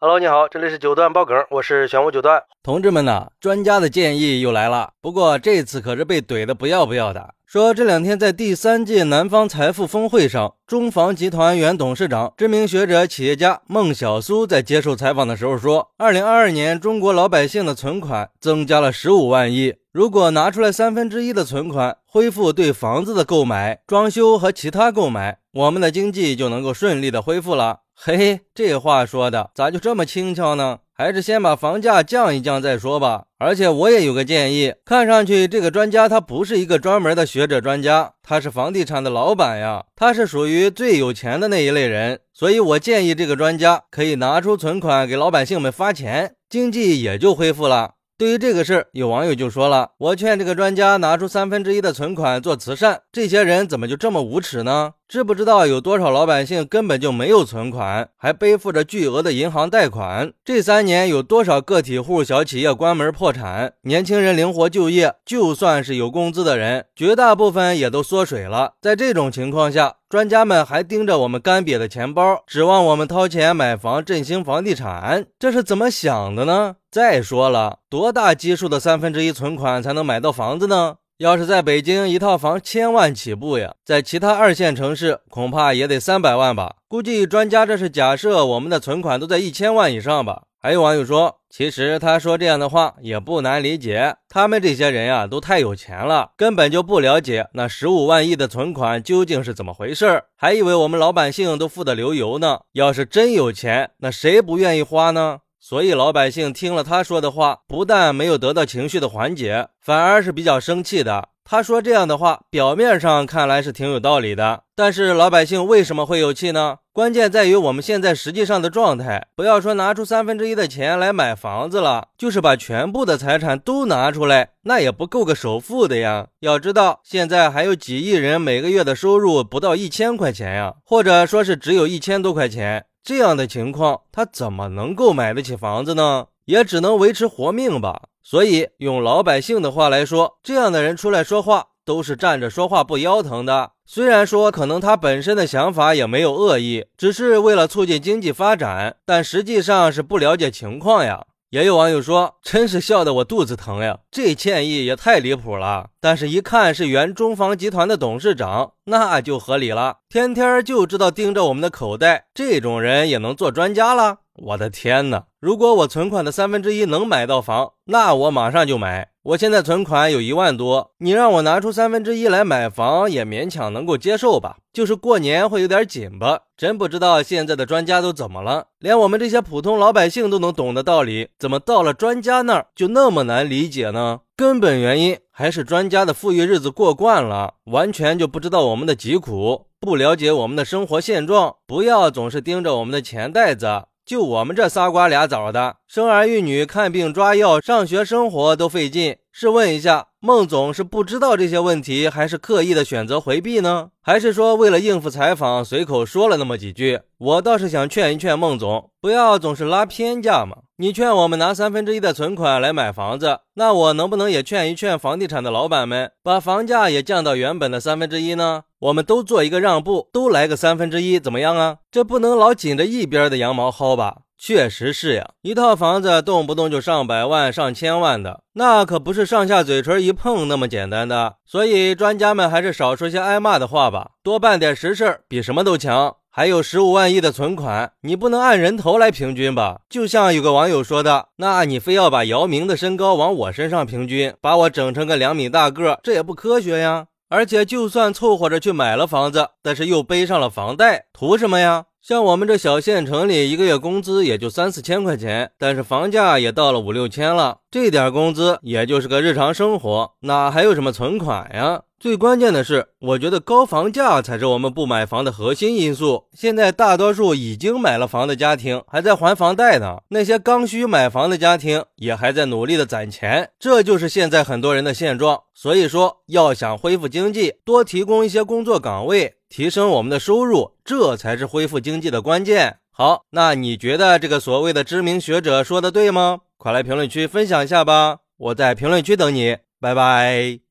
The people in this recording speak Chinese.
Hello，你好，这里是九段爆梗，我是玄武九段。同志们呐，专家的建议又来了，不过这次可是被怼的不要不要的。说这两天在第三届南方财富峰会上，中房集团原董事长、知名学者、企业家孟小苏在接受采访的时候说，二零二二年中国老百姓的存款增加了十五万亿，如果拿出来三分之一的存款恢复对房子的购买、装修和其他购买，我们的经济就能够顺利的恢复了。嘿嘿，这话说的咋就这么轻巧呢？还是先把房价降一降再说吧。而且我也有个建议，看上去这个专家他不是一个专门的学者专家，他是房地产的老板呀，他是属于最有钱的那一类人，所以我建议这个专家可以拿出存款给老百姓们发钱，经济也就恢复了。对于这个事有网友就说了：“我劝这个专家拿出三分之一的存款做慈善，这些人怎么就这么无耻呢？知不知道有多少老百姓根本就没有存款，还背负着巨额的银行贷款？这三年有多少个体户、小企业关门破产？年轻人灵活就业，就算是有工资的人，绝大部分也都缩水了。在这种情况下，专家们还盯着我们干瘪的钱包，指望我们掏钱买房振兴房地产，这是怎么想的呢？”再说了，多大基数的三分之一存款才能买到房子呢？要是在北京，一套房千万起步呀，在其他二线城市恐怕也得三百万吧。估计专家这是假设我们的存款都在一千万以上吧。还有网友说，其实他说这样的话也不难理解，他们这些人呀都太有钱了，根本就不了解那十五万亿的存款究竟是怎么回事，还以为我们老百姓都富得流油呢。要是真有钱，那谁不愿意花呢？所以老百姓听了他说的话，不但没有得到情绪的缓解，反而是比较生气的。他说这样的话，表面上看来是挺有道理的，但是老百姓为什么会有气呢？关键在于我们现在实际上的状态。不要说拿出三分之一的钱来买房子了，就是把全部的财产都拿出来，那也不够个首付的呀。要知道，现在还有几亿人每个月的收入不到一千块钱呀，或者说是只有一千多块钱。这样的情况，他怎么能够买得起房子呢？也只能维持活命吧。所以用老百姓的话来说，这样的人出来说话都是站着说话不腰疼的。虽然说可能他本身的想法也没有恶意，只是为了促进经济发展，但实际上是不了解情况呀。也有网友说：“真是笑得我肚子疼呀！这歉意也太离谱了。”但是，一看是原中房集团的董事长，那就合理了。天天就知道盯着我们的口袋，这种人也能做专家了？我的天哪！如果我存款的三分之一能买到房，那我马上就买。我现在存款有一万多，你让我拿出三分之一来买房，也勉强能够接受吧。就是过年会有点紧吧。真不知道现在的专家都怎么了，连我们这些普通老百姓都能懂的道理，怎么到了专家那儿就那么难理解呢？根本原因还是专家的富裕日子过惯了，完全就不知道我们的疾苦，不了解我们的生活现状。不要总是盯着我们的钱袋子。就我们这仨瓜俩枣的，生儿育女、看病抓药、上学生活都费劲。试问一下，孟总是不知道这些问题，还是刻意的选择回避呢？还是说为了应付采访，随口说了那么几句？我倒是想劝一劝孟总，不要总是拉偏架嘛。你劝我们拿三分之一的存款来买房子，那我能不能也劝一劝房地产的老板们，把房价也降到原本的三分之一呢？我们都做一个让步，都来个三分之一，怎么样啊？这不能老紧着一边的羊毛薅吧？确实是呀，一套房子动不动就上百万、上千万的，那可不是上下嘴唇一碰那么简单的。所以专家们还是少说些挨骂的话吧，多办点实事比什么都强。还有十五万亿的存款，你不能按人头来平均吧？就像有个网友说的，那你非要把姚明的身高往我身上平均，把我整成个两米大个，这也不科学呀。而且就算凑合着去买了房子，但是又背上了房贷，图什么呀？像我们这小县城里，一个月工资也就三四千块钱，但是房价也到了五六千了，这点工资也就是个日常生活，哪还有什么存款呀？最关键的是，我觉得高房价才是我们不买房的核心因素。现在大多数已经买了房的家庭还在还房贷呢，那些刚需买房的家庭也还在努力的攒钱，这就是现在很多人的现状。所以说，要想恢复经济，多提供一些工作岗位，提升我们的收入，这才是恢复经济的关键。好，那你觉得这个所谓的知名学者说的对吗？快来评论区分享一下吧，我在评论区等你，拜拜。